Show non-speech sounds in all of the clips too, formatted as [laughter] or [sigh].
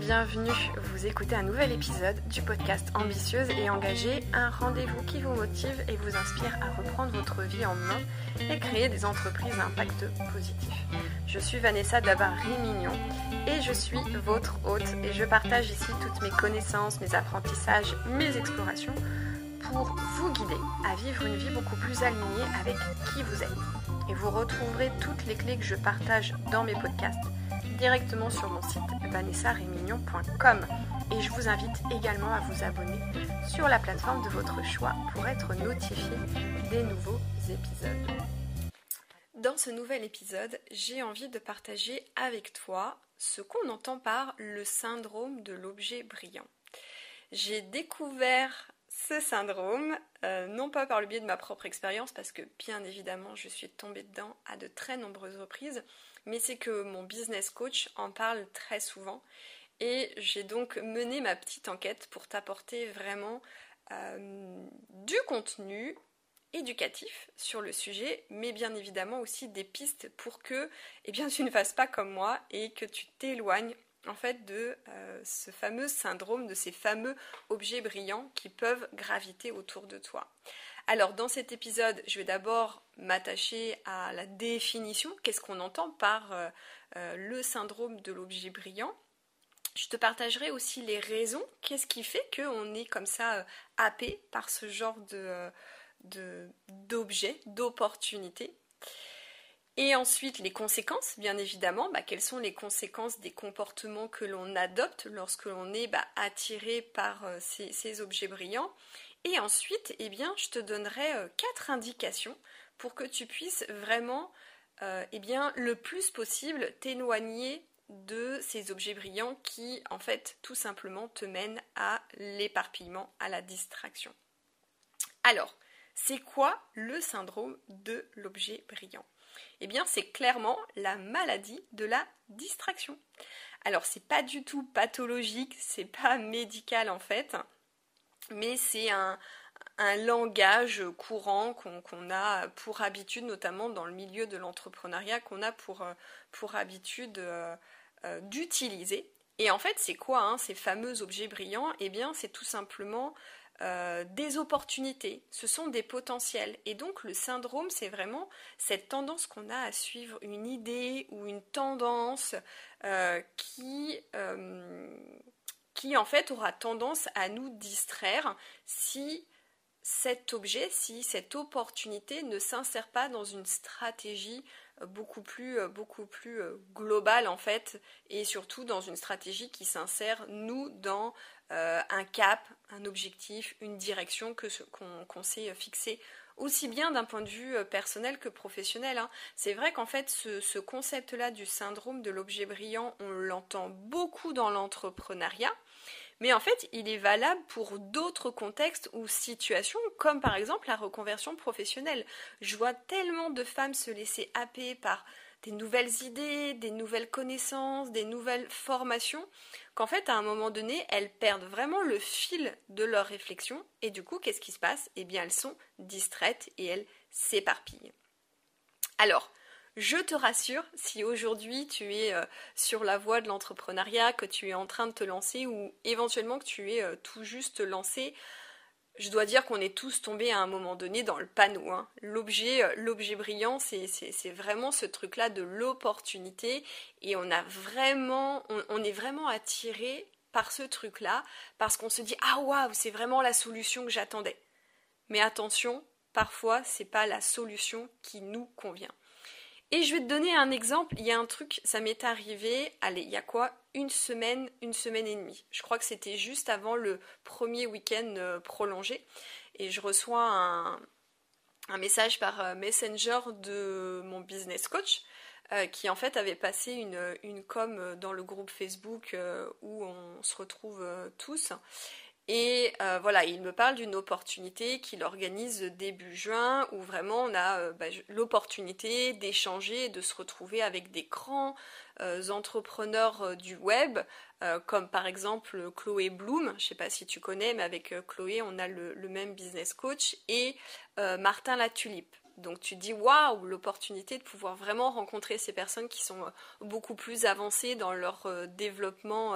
bienvenue. Vous écoutez un nouvel épisode du podcast Ambitieuse et engagée, un rendez-vous qui vous motive et vous inspire à reprendre votre vie en main et créer des entreprises à impact positif. Je suis Vanessa Dabar-Rimignon et je suis votre hôte et je partage ici toutes mes connaissances, mes apprentissages, mes explorations pour vous guider à vivre une vie beaucoup plus alignée avec qui vous êtes. Et vous retrouverez toutes les clés que je partage dans mes podcasts directement sur mon site vanessarémignon.com et je vous invite également à vous abonner sur la plateforme de votre choix pour être notifié des nouveaux épisodes. Dans ce nouvel épisode, j'ai envie de partager avec toi ce qu'on entend par le syndrome de l'objet brillant. J'ai découvert ce syndrome, euh, non pas par le biais de ma propre expérience, parce que bien évidemment je suis tombée dedans à de très nombreuses reprises, mais c'est que mon business coach en parle très souvent et j'ai donc mené ma petite enquête pour t'apporter vraiment euh, du contenu éducatif sur le sujet, mais bien évidemment aussi des pistes pour que eh tu ne fasses pas comme moi et que tu t'éloignes en fait de euh, ce fameux syndrome, de ces fameux objets brillants qui peuvent graviter autour de toi. Alors dans cet épisode, je vais d'abord m'attacher à la définition, qu'est-ce qu'on entend par euh, euh, le syndrome de l'objet brillant? Je te partagerai aussi les raisons, qu'est-ce qui fait qu'on est comme ça euh, happé par ce genre de, d'objets, d'opportunités. Et ensuite, les conséquences, bien évidemment. Bah, quelles sont les conséquences des comportements que l'on adopte lorsque l'on est bah, attiré par ces, objets brillants? Et ensuite, eh bien, je te donnerai euh, quatre indications pour que tu puisses vraiment, euh, eh bien, le plus possible t'éloigner de ces objets brillants qui, en fait, tout simplement te mènent à l'éparpillement, à la distraction. Alors, c'est quoi le syndrome de l'objet brillant? Eh bien, c'est clairement la maladie de la distraction. Alors, c'est pas du tout pathologique, c'est pas médical en fait mais c'est un, langage courant qu'on a pour habitude, notamment dans le milieu de l'entrepreneuriat, qu'on a pour, euh, habitude euh, euh, d'utiliser. Et en fait, c'est quoi hein, ces fameux objets brillants? Eh bien, c'est tout simplement des opportunités, ce sont des potentiels. Et donc le syndrome, c'est vraiment cette tendance qu'on a à suivre une idée ou une tendance qui, qui en fait aura tendance à nous distraire si cet objet, si cette opportunité ne s'insère pas dans une stratégie euh, beaucoup plus, euh, beaucoup plus euh, globale en fait, et surtout dans une stratégie qui s'insère, nous, dans un cap, un objectif, une direction que qu'on s'est fixé aussi bien d'un point de vue personnel que professionnel. Hein. C'est vrai qu'en fait, ce concept-là du syndrome de l'objet brillant, on l'entend beaucoup dans l'entrepreneuriat. Mais en fait, il est valable pour d'autres contextes ou situations, comme par exemple la reconversion professionnelle. Je vois tellement de femmes se laisser happer par des nouvelles idées, des nouvelles connaissances, des nouvelles formations, qu'en fait, à un moment donné, elles perdent vraiment le fil de leur réflexion, et du coup, qu'est-ce qui se passe? Eh bien, elles sont distraites et elles s'éparpillent. Alors, je te rassure, si aujourd'hui tu es euh, sur la voie de l'entrepreneuriat, que tu es en train de te lancer ou éventuellement que tu es euh, tout juste lancé, je dois dire qu'on est tous tombés à un moment donné dans le panneau. Hein. L'objet, euh, l'objet brillant, c'est, vraiment ce truc-là de l'opportunité et on a vraiment, on, est vraiment attiré par ce truc-là parce qu'on se dit ah waouh, c'est vraiment la solution que j'attendais. Mais attention, parfois c'est pas la solution qui nous convient. Et je vais te donner un exemple. Il y a un truc, ça m'est arrivé, allez, il y a quoi? Une semaine, une semaine et demie. Je crois que c'était juste avant le premier week-end euh, prolongé. Et je reçois un, message par euh, Messenger de mon business coach euh, qui en fait avait passé une, une com dans le groupe Facebook où on se retrouve tous et euh, voilà, il me parle d'une opportunité qu'il organise début juin où vraiment on a euh, bah, l'opportunité d'échanger, de se retrouver avec des grands euh, entrepreneurs du web, comme par exemple Chloé Bloom, je ne sais pas si tu connais, mais avec Chloé on a le, même business coach, et Martin Latulipe. Donc tu dis waouh, l'opportunité de pouvoir vraiment rencontrer ces personnes qui sont euh, beaucoup plus avancées dans leur euh, développement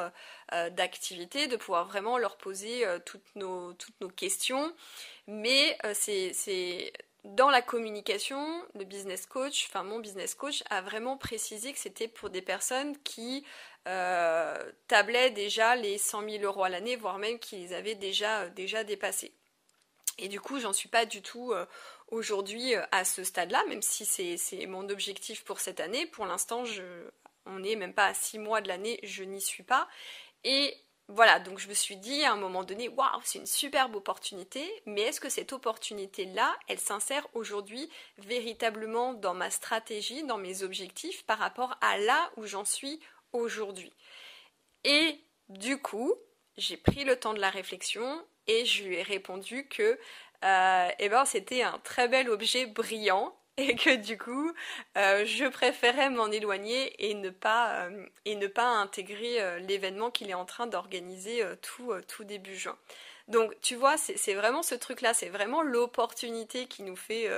euh, d'activité, de pouvoir vraiment leur poser toutes, nos, questions. Mais c'est dans la communication, le business coach, enfin mon business coach a vraiment précisé que c'était pour des personnes qui tablaient déjà les 100 000 euros à l'année, voire même qui les avaient déjà, déjà dépassés. Et du coup, j'en suis pas du tout aujourd'hui euh, à ce stade-là, même si c'est mon objectif pour cette année. Pour l'instant, on n'est même pas à six mois de l'année, je n'y suis pas. Et voilà, donc je me suis dit à un moment donné, waouh, c'est une superbe opportunité, mais est-ce que cette opportunité-là, elle s'insère aujourd'hui véritablement dans ma stratégie, dans mes objectifs par rapport à là où j'en suis aujourd'hui? Et du coup, j'ai pris le temps de la réflexion et je lui ai répondu que euh, et ben c'était un très bel objet brillant [laughs] et que du coup euh, je préférais m'en éloigner et ne pas euh, et ne pas intégrer l'événement qu'il est en train d'organiser tout tout début juin. Donc tu vois c'est vraiment ce truc là, c'est vraiment l'opportunité qui nous fait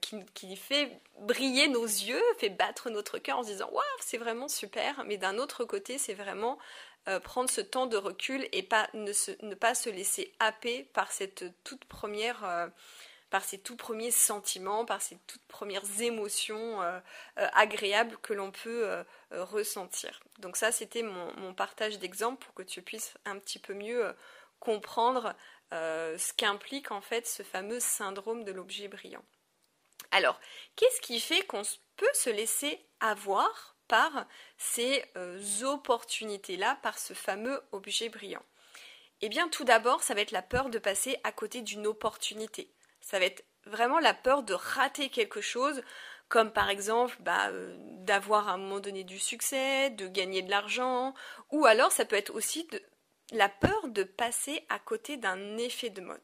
qui, qui, fait briller nos yeux, fait battre notre cœur en se disant waouh c'est vraiment super, mais d'un autre côté c'est vraiment euh, prendre ce temps de recul et pas, ne, pas se laisser happer par cette toute première euh, par ces tout premiers sentiments, par ces toutes premières émotions euh, agréables que l'on peut ressentir. Donc ça, c'était mon, mon, partage d'exemple pour que tu puisses un petit peu mieux comprendre ce qu'implique en fait ce fameux syndrome de l'objet brillant. Alors, qu'est-ce qui fait qu'on peut se laisser avoir par ces euh, opportunités-là, par ce fameux objet brillant? Eh bien, tout d'abord, ça va être la peur de passer à côté d'une opportunité. Ça va être vraiment la peur de rater quelque chose, comme par exemple bah, euh, d'avoir à un moment donné du succès, de gagner de l'argent, ou alors ça peut être aussi la peur de passer à côté d'un effet de mode.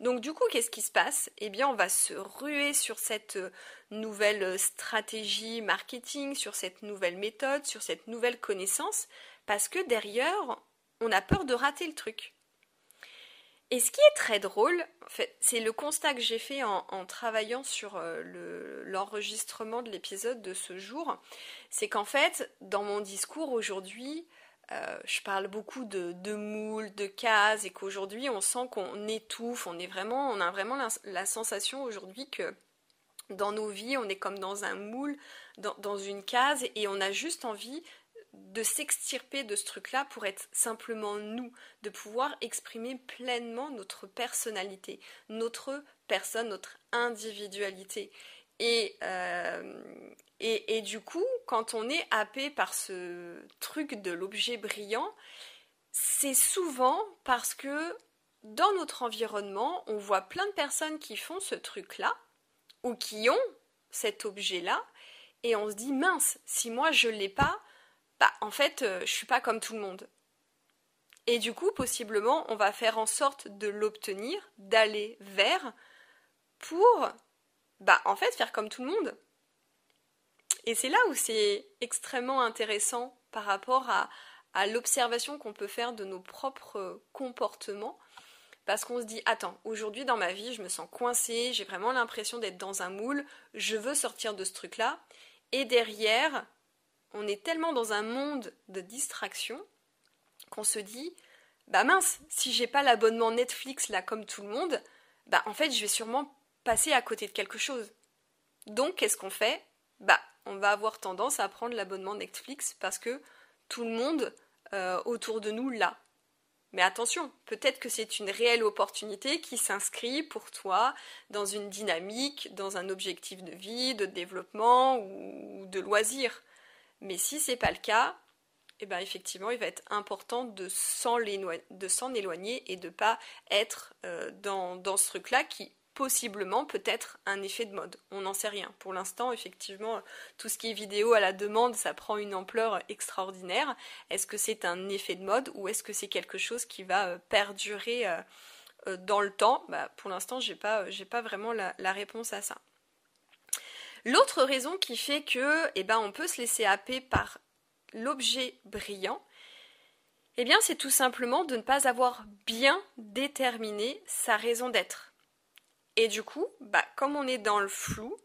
Donc du coup, qu'est-ce qui se passe? Eh bien, on va se ruer sur cette euh, nouvelle euh, stratégie marketing, sur cette nouvelle méthode, sur cette nouvelle connaissance, parce que derrière, on a peur de rater le truc. Et ce qui est très drôle, c'est le constat que j'ai fait en, travaillant sur euh, l'enregistrement de l'épisode de ce jour, c'est qu'en fait, dans mon discours aujourd'hui, euh, je parle beaucoup de, moules, de cases, et qu'aujourd'hui on sent qu'on étouffe, on est vraiment, on a vraiment la, sensation aujourd'hui que dans nos vies, on est comme dans un moule, dans, une case, et on a juste envie de s'extirper de ce truc-là pour être simplement nous, de pouvoir exprimer pleinement notre personnalité, notre personne, notre individualité. Et, euh, et, du coup, quand on est happé par ce truc de l'objet brillant, c'est souvent parce que dans notre environnement, on voit plein de personnes qui font ce truc-là ou qui ont cet objet-là et on se dit mince, si moi je l'ai pas, bah en fait, euh, je suis pas comme tout le monde. Et du coup, possiblement, on va faire en sorte de l'obtenir, d'aller vers pour bah en fait faire comme tout le monde. Et c'est là où c'est extrêmement intéressant par rapport à, l'observation qu'on peut faire de nos propres comportements. Parce qu'on se dit, attends, aujourd'hui dans ma vie, je me sens coincée, j'ai vraiment l'impression d'être dans un moule, je veux sortir de ce truc-là. Et derrière, on est tellement dans un monde de distraction qu'on se dit, bah mince, si j'ai pas l'abonnement Netflix là comme tout le monde, bah en fait je vais sûrement passer à côté de quelque chose. Donc qu'est-ce qu'on fait? Bah on va avoir tendance à prendre l'abonnement Netflix parce que tout le monde euh, autour de nous l'a. Mais attention, peut-être que c'est une réelle opportunité qui s'inscrit pour toi dans une dynamique, dans un objectif de vie, de développement ou de loisir. Mais si c'est pas le cas, eh ben effectivement, il va être important de s'en éloigner et de ne pas être euh, dans, dans ce truc-là qui possiblement peut-être un effet de mode. On n'en sait rien. Pour l'instant, effectivement, tout ce qui est vidéo à la demande, ça prend une ampleur extraordinaire. Est-ce que c'est un effet de mode ou est-ce que c'est quelque chose qui va euh, perdurer euh, euh, dans le temps? Bah, Pour l'instant, j'ai pas, pas vraiment la, réponse à ça. L'autre raison qui fait que, eh ben, on peut se laisser happer par l'objet brillant, eh bien, c'est tout simplement de ne pas avoir bien déterminé sa raison d'être. Et du coup, bah, comme on est dans le flou,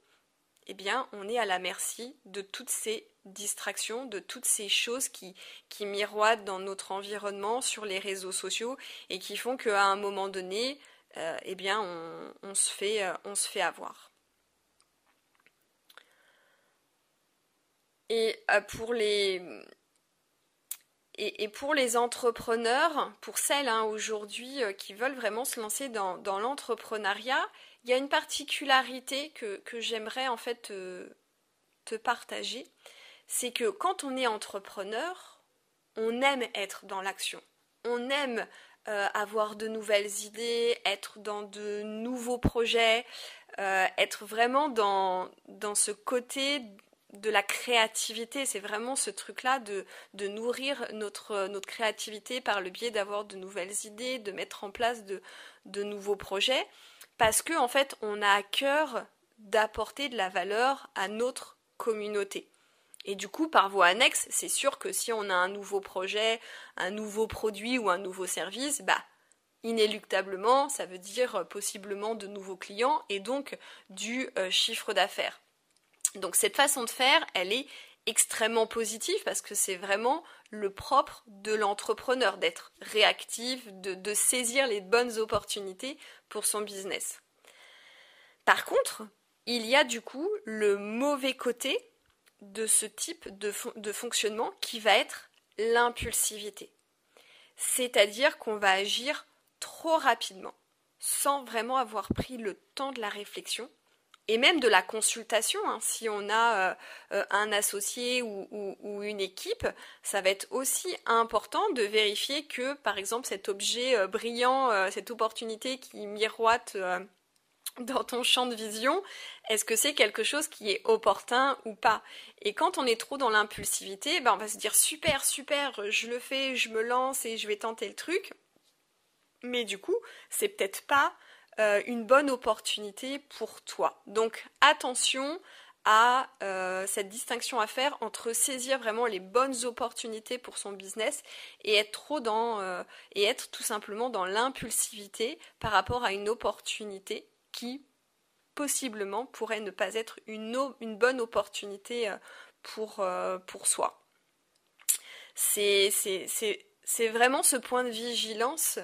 eh bien, on est à la merci de toutes ces distractions, de toutes ces choses qui, qui miroitent dans notre environnement, sur les réseaux sociaux, et qui font qu'à un moment donné, euh, eh bien, on, se fait, euh, on se fait avoir. Et euh, pour les, et, pour les entrepreneurs, pour celles hein, aujourd'hui qui veulent vraiment se lancer dans, dans l'entrepreneuriat, il y a une particularité que, j'aimerais en fait te, partager, c'est que quand on est entrepreneur, on aime être dans l'action. On aime euh, avoir de nouvelles idées, être dans de nouveaux projets, euh, être vraiment dans, dans ce côté de la créativité. C'est vraiment ce truc-là de, de nourrir notre, notre créativité par le biais d'avoir de nouvelles idées, de mettre en place de, de nouveaux projets parce que en fait, on a à cœur d'apporter de la valeur à notre communauté. Et du coup, par voie annexe, c'est sûr que si on a un nouveau projet, un nouveau produit ou un nouveau service, bah inéluctablement, ça veut dire euh, possiblement de nouveaux clients et donc du euh, chiffre d'affaires. Donc cette façon de faire, elle est extrêmement positive parce que c'est vraiment le propre de l'entrepreneur d'être réactif, de, saisir les bonnes opportunités pour son business. Par contre, il y a du coup le mauvais côté de ce type de, fonctionnement qui va être l'impulsivité. C'est-à-dire qu'on va agir trop rapidement, sans vraiment avoir pris le temps de la réflexion et même de la consultation. Hein. Si on a euh, euh, un associé ou, une équipe, ça va être aussi important de vérifier que, par exemple, cet objet euh, brillant, cette opportunité qui miroite dans ton champ de vision, est-ce que c'est quelque chose qui est opportun ou pas? Et quand on est trop dans l'impulsivité, ben on va se dire super, super, je le fais, je me lance et je vais tenter le truc. Mais du coup, c'est peut-être pas euh, une bonne opportunité pour toi. Donc attention à euh, cette distinction à faire entre saisir vraiment les bonnes opportunités pour son business et être trop dans euh, être tout simplement dans l'impulsivité par rapport à une opportunité qui possiblement pourrait ne pas être une, une bonne opportunité pour, pour soi. C'est vraiment ce point de vigilance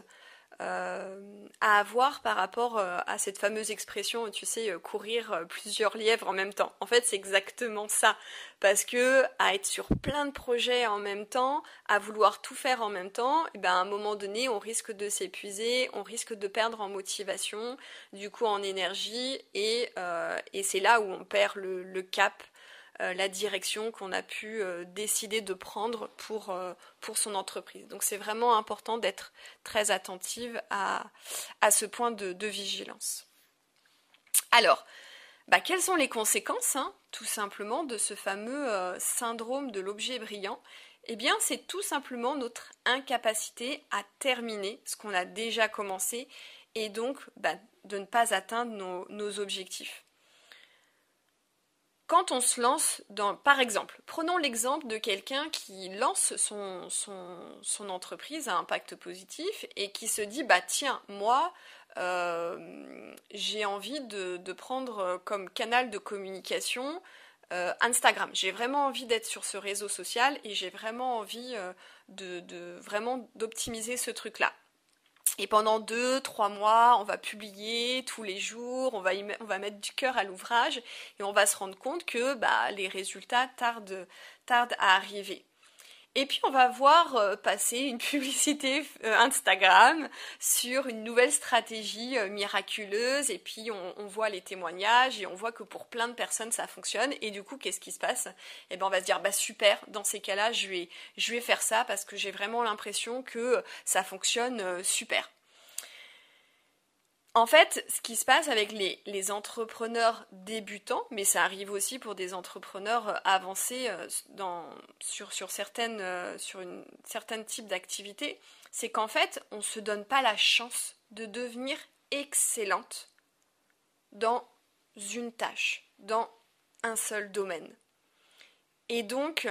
euh, à avoir par rapport euh, à cette fameuse expression, tu sais, euh, courir plusieurs lièvres en même temps. En fait, c'est exactement ça. Parce que à être sur plein de projets en même temps, à vouloir tout faire en même temps, eh ben à un moment donné, on risque de s'épuiser, on risque de perdre en motivation, du coup en énergie, et, c'est là où on perd le, cap la direction qu'on a pu euh, décider de prendre pour, euh, pour son entreprise. Donc c'est vraiment important d'être très attentive à, à ce point de, vigilance. Alors, bah, quelles sont les conséquences, hein, tout simplement, de ce fameux syndrome de l'objet brillant? Eh bien, c'est tout simplement notre incapacité à terminer ce qu'on a déjà commencé et donc bah, de ne pas atteindre nos objectifs quand on se lance dans, par exemple, prenons l'exemple de quelqu'un qui lance son, entreprise à impact positif et qui se dit, bah tiens, moi, euh, j'ai envie de, prendre comme canal de communication euh, Instagram. J'ai vraiment envie d'être sur ce réseau social et j'ai vraiment envie euh, de, de, vraiment d'optimiser ce truc-là. Et pendant deux, trois mois, on va publier tous les jours, on va, mettre du cœur à l'ouvrage et on va se rendre compte que bah, les résultats tardent, tardent à arriver. Et puis on va voir euh, passer une [laughs] publicité euh, Instagram sur une nouvelle stratégie euh, miraculeuse. Et puis on, voit les témoignages et on voit que pour plein de personnes ça fonctionne. Et du coup qu'est-ce qui se passe? Eh ben on va se dire bah super, dans ces cas-là je vais, je vais faire ça parce que j'ai vraiment l'impression que ça fonctionne super. En fait, ce qui se passe avec les, entrepreneurs débutants, mais ça arrive aussi pour des entrepreneurs euh, avancés euh, sur, certaines, euh, sur une certain type d'activité, c'est qu'en fait, on ne se donne pas la chance de devenir excellente dans une tâche, dans un seul domaine. Et donc,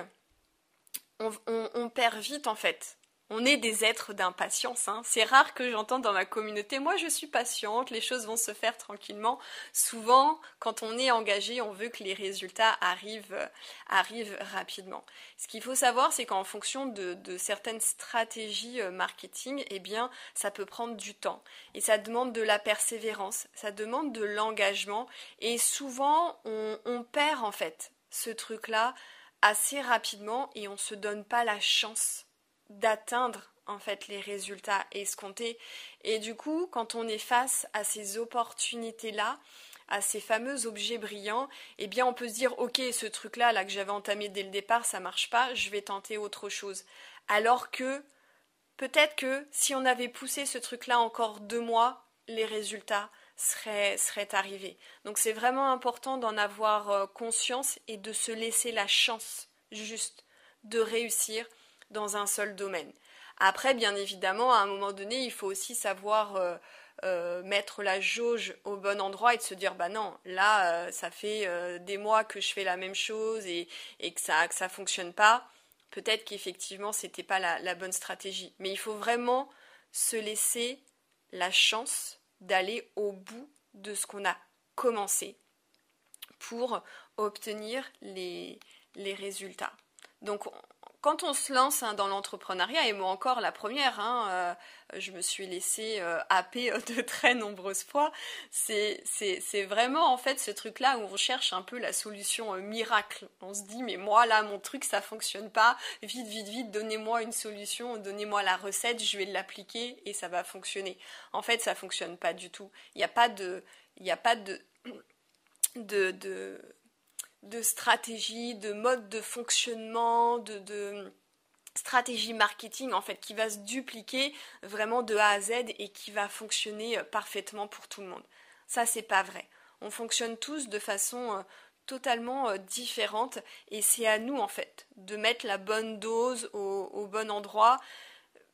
on, perd vite en fait on est des êtres d'impatience. Hein. C'est rare que j'entende dans ma communauté, moi je suis patiente, les choses vont se faire tranquillement. Souvent, quand on est engagé, on veut que les résultats arrivent, euh, arrivent rapidement. Ce qu'il faut savoir, c'est qu'en fonction de, certaines stratégies euh, marketing, eh bien, ça peut prendre du temps. Et ça demande de la persévérance, ça demande de l'engagement. Et souvent, on, on perd en fait ce truc-là assez rapidement et on se donne pas la chance d'atteindre en fait les résultats escomptés. Et du coup, quand on est face à ces opportunités-là, à ces fameux objets brillants, eh bien on peut se dire ok ce truc-là là que j'avais entamé dès le départ ça marche pas, je vais tenter autre chose. Alors que peut-être que si on avait poussé ce truc-là encore deux mois, les résultats seraient, seraient arrivés. Donc c'est vraiment important d'en avoir euh, conscience et de se laisser la chance juste de réussir dans un seul domaine. Après, bien évidemment, à un moment donné, il faut aussi savoir euh, euh, mettre la jauge au bon endroit et de se dire bah non, là, euh, ça fait des mois que je fais la même chose et, que ça que ça fonctionne pas. Peut-être qu'effectivement, c'était pas la, la bonne stratégie. Mais il faut vraiment se laisser la chance d'aller au bout de ce qu'on a commencé pour obtenir les, les résultats. Donc quand on se lance hein, dans l'entrepreneuriat, et moi encore la première, hein, euh, je me suis laissée euh, happer de [laughs] très nombreuses fois, c'est, vraiment en fait ce truc-là où on cherche un peu la solution euh, miracle. On se dit, mais moi là, mon truc, ça fonctionne pas, vite, vite, vite, donnez-moi une solution, donnez-moi la recette, je vais l'appliquer et ça va fonctionner. En fait, ça fonctionne pas du tout. Il n'y a pas de... A pas de, [clears throat] de de stratégie, de mode de fonctionnement, de, stratégie marketing en fait qui va se dupliquer vraiment de A à Z et qui va fonctionner euh, parfaitement pour tout le monde. Ça c'est pas vrai. On fonctionne tous de façon euh, totalement euh, différente et c'est à nous en fait de mettre la bonne dose au, bon endroit.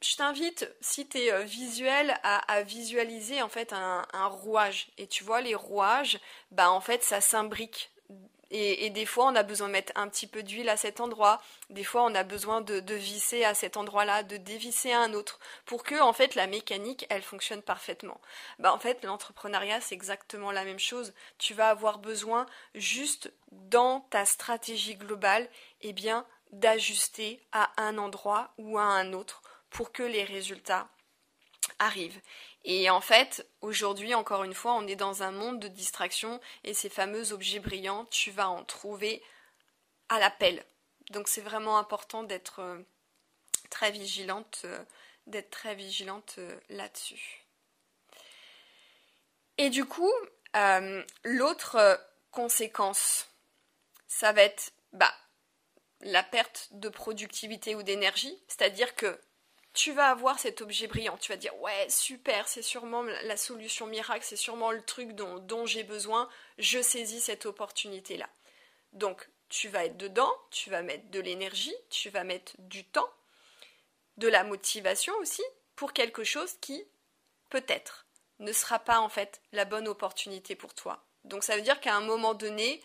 Je t'invite, si tu es visuel, à, visualiser en fait un, un, rouage. Et tu vois, les rouages, bah en fait, ça s'imbrique et, des fois, on a besoin de mettre un petit peu d'huile à cet endroit. Des fois, on a besoin de, visser à cet endroit-là, de dévisser à un autre, pour que, en fait, la mécanique, elle fonctionne parfaitement. Bah, en fait, l'entrepreneuriat, c'est exactement la même chose. Tu vas avoir besoin, juste dans ta stratégie globale, eh bien, d'ajuster à un endroit ou à un autre pour que les résultats arrivent. Et en fait, aujourd'hui, encore une fois, on est dans un monde de distraction et ces fameux objets brillants, tu vas en trouver à l'appel. Donc c'est vraiment important d'être euh, très vigilante, euh, d'être très vigilante euh, là-dessus. Et du coup, l'autre conséquence, ça va être bah, la perte de productivité ou d'énergie, c'est-à-dire que tu vas avoir cet objet brillant. Tu vas dire ouais super, c'est sûrement la solution miracle, c'est sûrement le truc dont, j'ai besoin. Je saisis cette opportunité là. Donc tu vas être dedans, tu vas mettre de l'énergie, tu vas mettre du temps, de la motivation aussi pour quelque chose qui peut-être ne sera pas en fait la bonne opportunité pour toi. Donc ça veut dire qu'à un moment donné,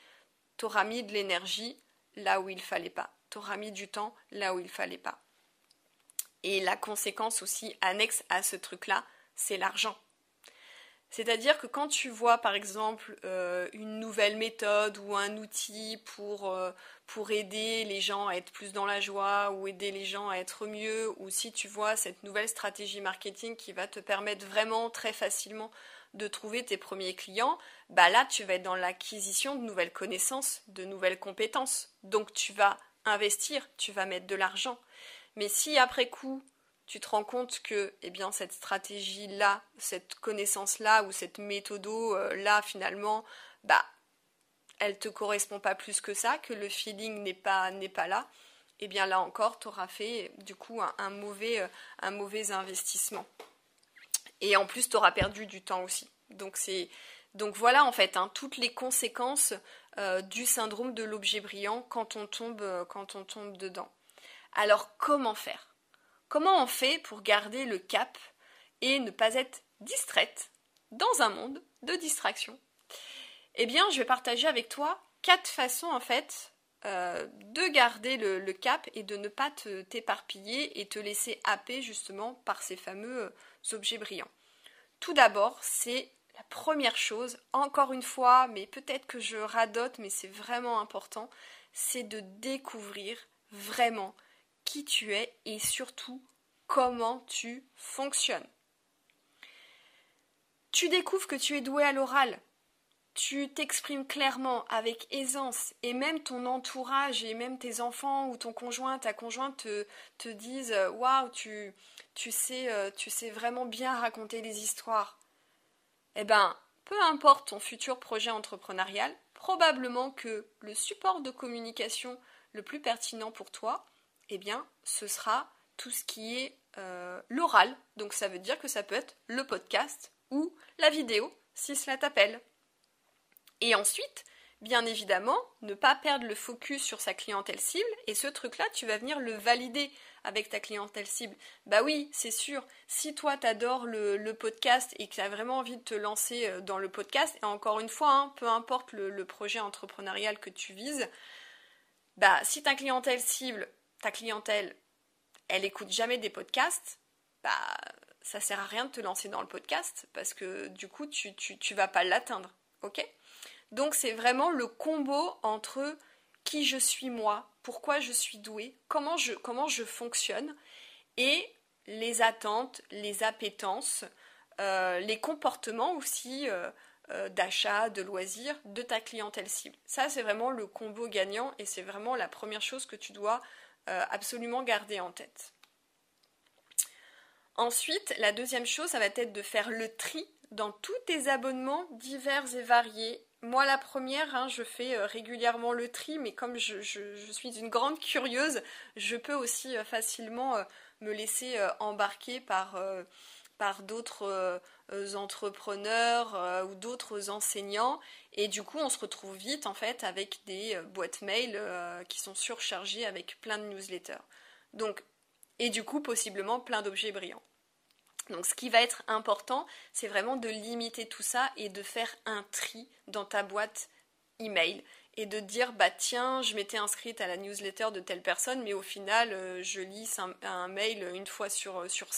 tu auras mis de l'énergie là où il fallait pas. Tu auras mis du temps là où il fallait pas. Et la conséquence aussi annexe à ce truc-là, c'est l'argent. C'est-à-dire que quand tu vois par exemple euh, une nouvelle méthode ou un outil pour, euh, pour aider les gens à être plus dans la joie ou aider les gens à être mieux, ou si tu vois cette nouvelle stratégie marketing qui va te permettre vraiment très facilement de trouver tes premiers clients, bah là tu vas être dans l'acquisition de nouvelles connaissances, de nouvelles compétences. Donc tu vas investir, tu vas mettre de l'argent. Mais si après coup, tu te rends compte que eh bien, cette stratégie-là, cette connaissance-là ou cette méthode-là, finalement, bah, elle te correspond pas plus que ça, que le feeling n'est pas, n'est pas là, eh bien là encore, tu auras fait du coup un, mauvais, euh, un mauvais investissement. Et en plus, tu auras perdu du temps aussi. Donc, c'est, donc voilà en fait hein, toutes les conséquences euh, du syndrome de l'objet brillant quand on tombe, euh, quand on tombe dedans. Alors comment faire? Comment on fait pour garder le cap et ne pas être distraite dans un monde de distraction? Eh bien, je vais partager avec toi quatre façons en fait euh, de garder le, cap et de ne pas t'éparpiller et te laisser happer justement par ces fameux euh, objets brillants. Tout d'abord, c'est la première chose, encore une fois, mais peut-être que je radote, mais c'est vraiment important, c'est de découvrir vraiment qui tu es et surtout comment tu fonctionnes. Tu découvres que tu es doué à l'oral, tu t'exprimes clairement, avec aisance, et même ton entourage, et même tes enfants ou ton conjoint, ta conjointe te, disent Waouh, tu, tu, sais, euh, tu sais vraiment bien raconter des histoires. Eh ben, peu importe ton futur projet entrepreneurial, probablement que le support de communication le plus pertinent pour toi, eh bien, ce sera tout ce qui est euh, l'oral. Donc ça veut dire que ça peut être le podcast ou la vidéo, si cela t'appelle. Et ensuite, bien évidemment, ne pas perdre le focus sur sa clientèle cible, et ce truc-là, tu vas venir le valider avec ta clientèle cible. Bah oui, c'est sûr, si toi t'adores le, le podcast et que tu as vraiment envie de te lancer euh, dans le podcast, et encore une fois, hein, peu importe le, projet entrepreneurial que tu vises, bah si ta clientèle cible, ta clientèle, elle écoute jamais des podcasts, bah ça sert à rien de te lancer dans le podcast parce que du coup tu, tu, vas pas l'atteindre. Ok? Donc c'est vraiment le combo entre qui je suis moi, pourquoi je suis douée, comment je, comment je fonctionne, et les attentes, les appétences, euh, les comportements aussi euh, euh, d'achat, de loisirs de ta clientèle cible. Ça, c'est vraiment le combo gagnant et c'est vraiment la première chose que tu dois absolument garder en tête. Ensuite, la deuxième chose, ça va être de faire le tri dans tous tes abonnements divers et variés moi, la première, hein, je fais euh, régulièrement le tri, mais comme je, suis une grande curieuse, je peux aussi euh, facilement euh, me laisser embarquer par, par d'autres euh, entrepreneurs euh, ou d'autres enseignants. Et du coup, on se retrouve vite en fait avec des euh, boîtes mail qui sont surchargées avec plein de newsletters. Donc, et du coup, possiblement plein d'objets brillants. Donc ce qui va être important, c'est vraiment de limiter tout ça et de faire un tri dans ta boîte email et de dire bah tiens, je m'étais inscrite à la newsletter de telle personne mais au final je lis un, mail une fois sur sur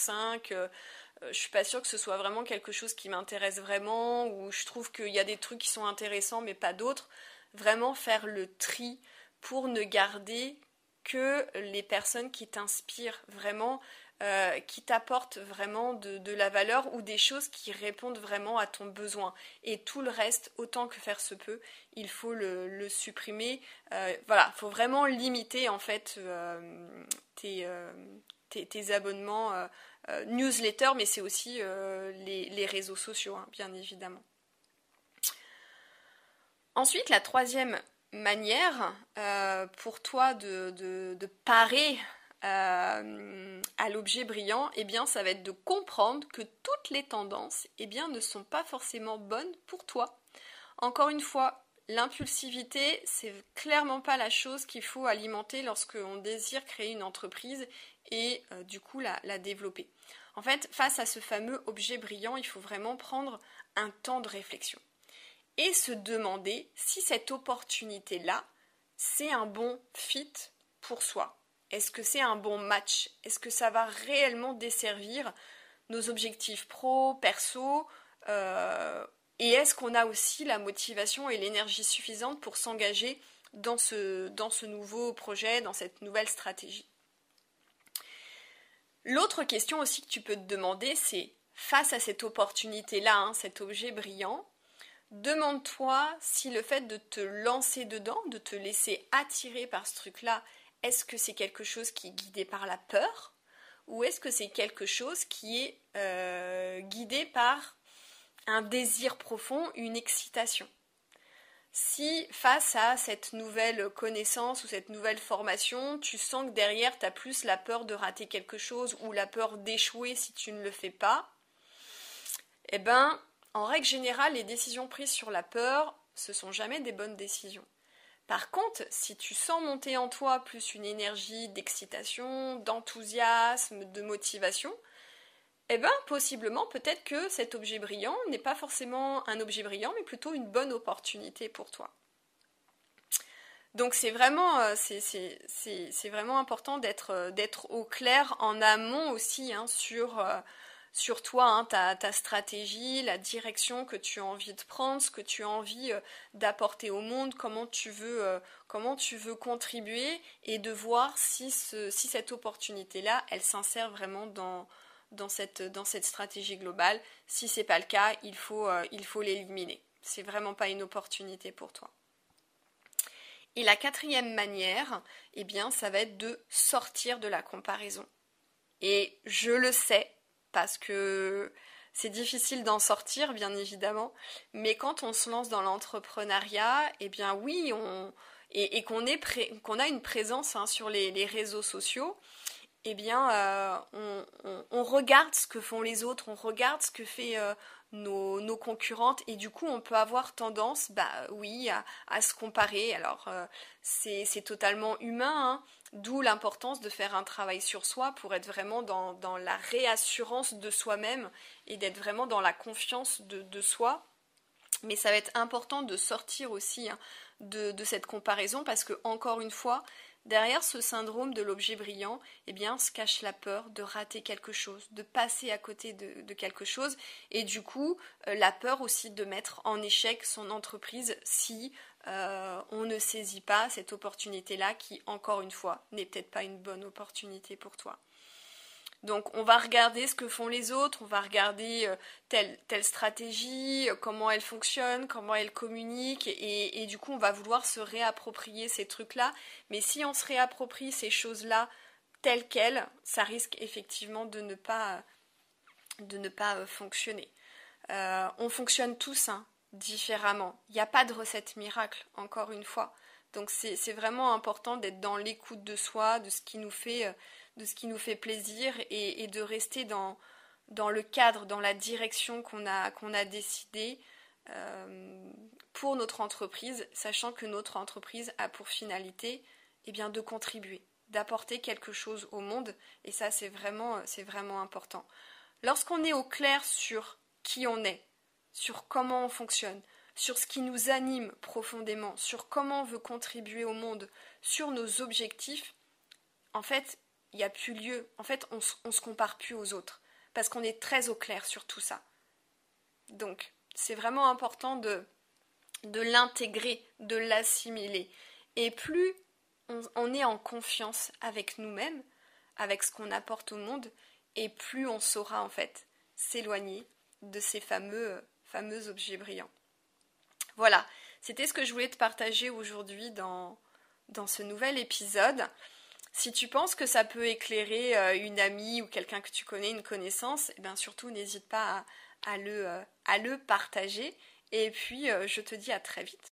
je suis pas sûre que ce soit vraiment quelque chose qui m'intéresse vraiment ou je trouve qu'il y a des trucs qui sont intéressants mais pas d'autres. Vraiment faire le tri pour ne garder que les personnes qui t'inspirent vraiment euh, qui t'apportent vraiment de, la valeur ou des choses qui répondent vraiment à ton besoin. Et tout le reste, autant que faire se peut, il faut le, supprimer. Euh, voilà, il faut vraiment limiter en fait euh, tes, tes, abonnements newsletter, mais c'est aussi les, réseaux sociaux, hein, bien évidemment. Ensuite, la troisième manière pour toi de, parer euh, à l'objet brillant, eh bien, ça va être de comprendre que toutes les tendances, eh bien, ne sont pas forcément bonnes pour toi. Encore une fois, l'impulsivité, c'est clairement pas la chose qu'il faut alimenter lorsqu'on désire créer une entreprise et euh, du coup la, développer. En fait, face à ce fameux objet brillant, il faut vraiment prendre un temps de réflexion et se demander si cette opportunité-là, c'est un bon fit pour soi, est-ce que c'est un bon match? Est-ce que ça va réellement desservir nos objectifs pro, perso euh, Et est-ce qu'on a aussi la motivation et l'énergie suffisante pour s'engager dans ce, nouveau projet, dans cette nouvelle stratégie? L'autre question aussi que tu peux te demander, c'est face à cette opportunité-là, hein, cet objet brillant, demande-toi si le fait de te lancer dedans, de te laisser attirer par ce truc-là, est-ce que c'est quelque chose qui est guidé par la peur? Ou est-ce que c'est quelque chose qui est euh, guidé par un désir profond, une excitation si face à cette nouvelle connaissance ou cette nouvelle formation, tu sens que derrière tu as plus la peur de rater quelque chose ou la peur d'échouer si tu ne le fais pas, eh ben, en règle générale, les décisions prises sur la peur, ce sont jamais des bonnes décisions. Par contre, si tu sens monter en toi plus une énergie d'excitation, d'enthousiasme, de motivation, eh bien, possiblement, peut-être que cet objet brillant n'est pas forcément un objet brillant, mais plutôt une bonne opportunité pour toi. Donc c'est vraiment, euh, important d'être d'être au clair en amont aussi hein, sur, sur toi, hein, ta, stratégie, la direction que tu as envie de prendre, ce que tu as envie d'apporter au monde, comment tu veux, contribuer et de voir si, si cette opportunité-là, elle s'insère vraiment dans, dans cette, dans cette stratégie globale. Si ce n'est pas le cas, il faut, euh, l'éliminer. C'est vraiment pas une opportunité pour toi. Et la quatrième manière, eh bien, ça va être de sortir de la comparaison. Et je le sais parce que c'est difficile d'en sortir, bien évidemment, mais quand on se lance dans l'entrepreneuriat, eh bien oui, on, et, qu'on a une présence hein, sur les, réseaux sociaux, eh bien, euh, on, regarde ce que font les autres, on regarde ce que fait euh, nos, concurrentes, et du coup, on peut avoir tendance, bah oui, à, se comparer. Alors, euh, c'est totalement humain, hein, d'où l'importance de faire un travail sur soi pour être vraiment dans, la réassurance de soi-même et d'être vraiment dans la confiance de, soi. Mais ça va être important de sortir aussi hein, de, de, cette comparaison parce que, encore une fois, Derrière ce syndrome de l'objet brillant, eh bien, se cache la peur de rater quelque chose, de passer à côté de, quelque chose, et du coup, euh, la peur aussi de mettre en échec son entreprise si euh, on ne saisit pas cette opportunité-là qui, encore une fois, n'est peut-être pas une bonne opportunité pour toi. Donc on va regarder ce que font les autres, on va regarder euh, telle, telle stratégie, euh, comment elle fonctionne, comment elle communique, et, du coup on va vouloir se réapproprier ces trucs-là. Mais si on se réapproprie ces choses-là telles quelles, ça risque effectivement de ne pas, de ne pas euh, fonctionner. on fonctionne tous hein, différemment. Il n'y a pas de recette miracle, encore une fois. Donc c'est vraiment important d'être dans l'écoute de soi, de ce qui nous fait de ce qui nous fait plaisir et, de rester dans, dans le cadre, dans la direction qu'on a, qu'on a décidé euh, pour notre entreprise, sachant que notre entreprise a pour finalité eh bien, de contribuer, d'apporter quelque chose au monde, et ça c'est vraiment, c'est vraiment important. Lorsqu'on est au clair sur qui on est, sur comment on fonctionne, sur ce qui nous anime profondément, sur comment on veut contribuer au monde, sur nos objectifs, en fait, il n'y a plus lieu. En fait, on, ne se compare plus aux autres parce qu'on est très au clair sur tout ça. Donc, c'est vraiment important de, l'intégrer, de l'assimiler. Et plus on, est en confiance avec nous-mêmes, avec ce qu'on apporte au monde, et plus on saura en fait s'éloigner de ces fameux, objets brillants. Voilà, c'était ce que je voulais te partager aujourd'hui dans ce nouvel épisode. Si tu penses que ça peut éclairer euh, une amie ou quelqu'un que tu connais, une connaissance, eh bien surtout n'hésite pas à, le, euh, à, le, partager. Et puis euh, je te dis à très vite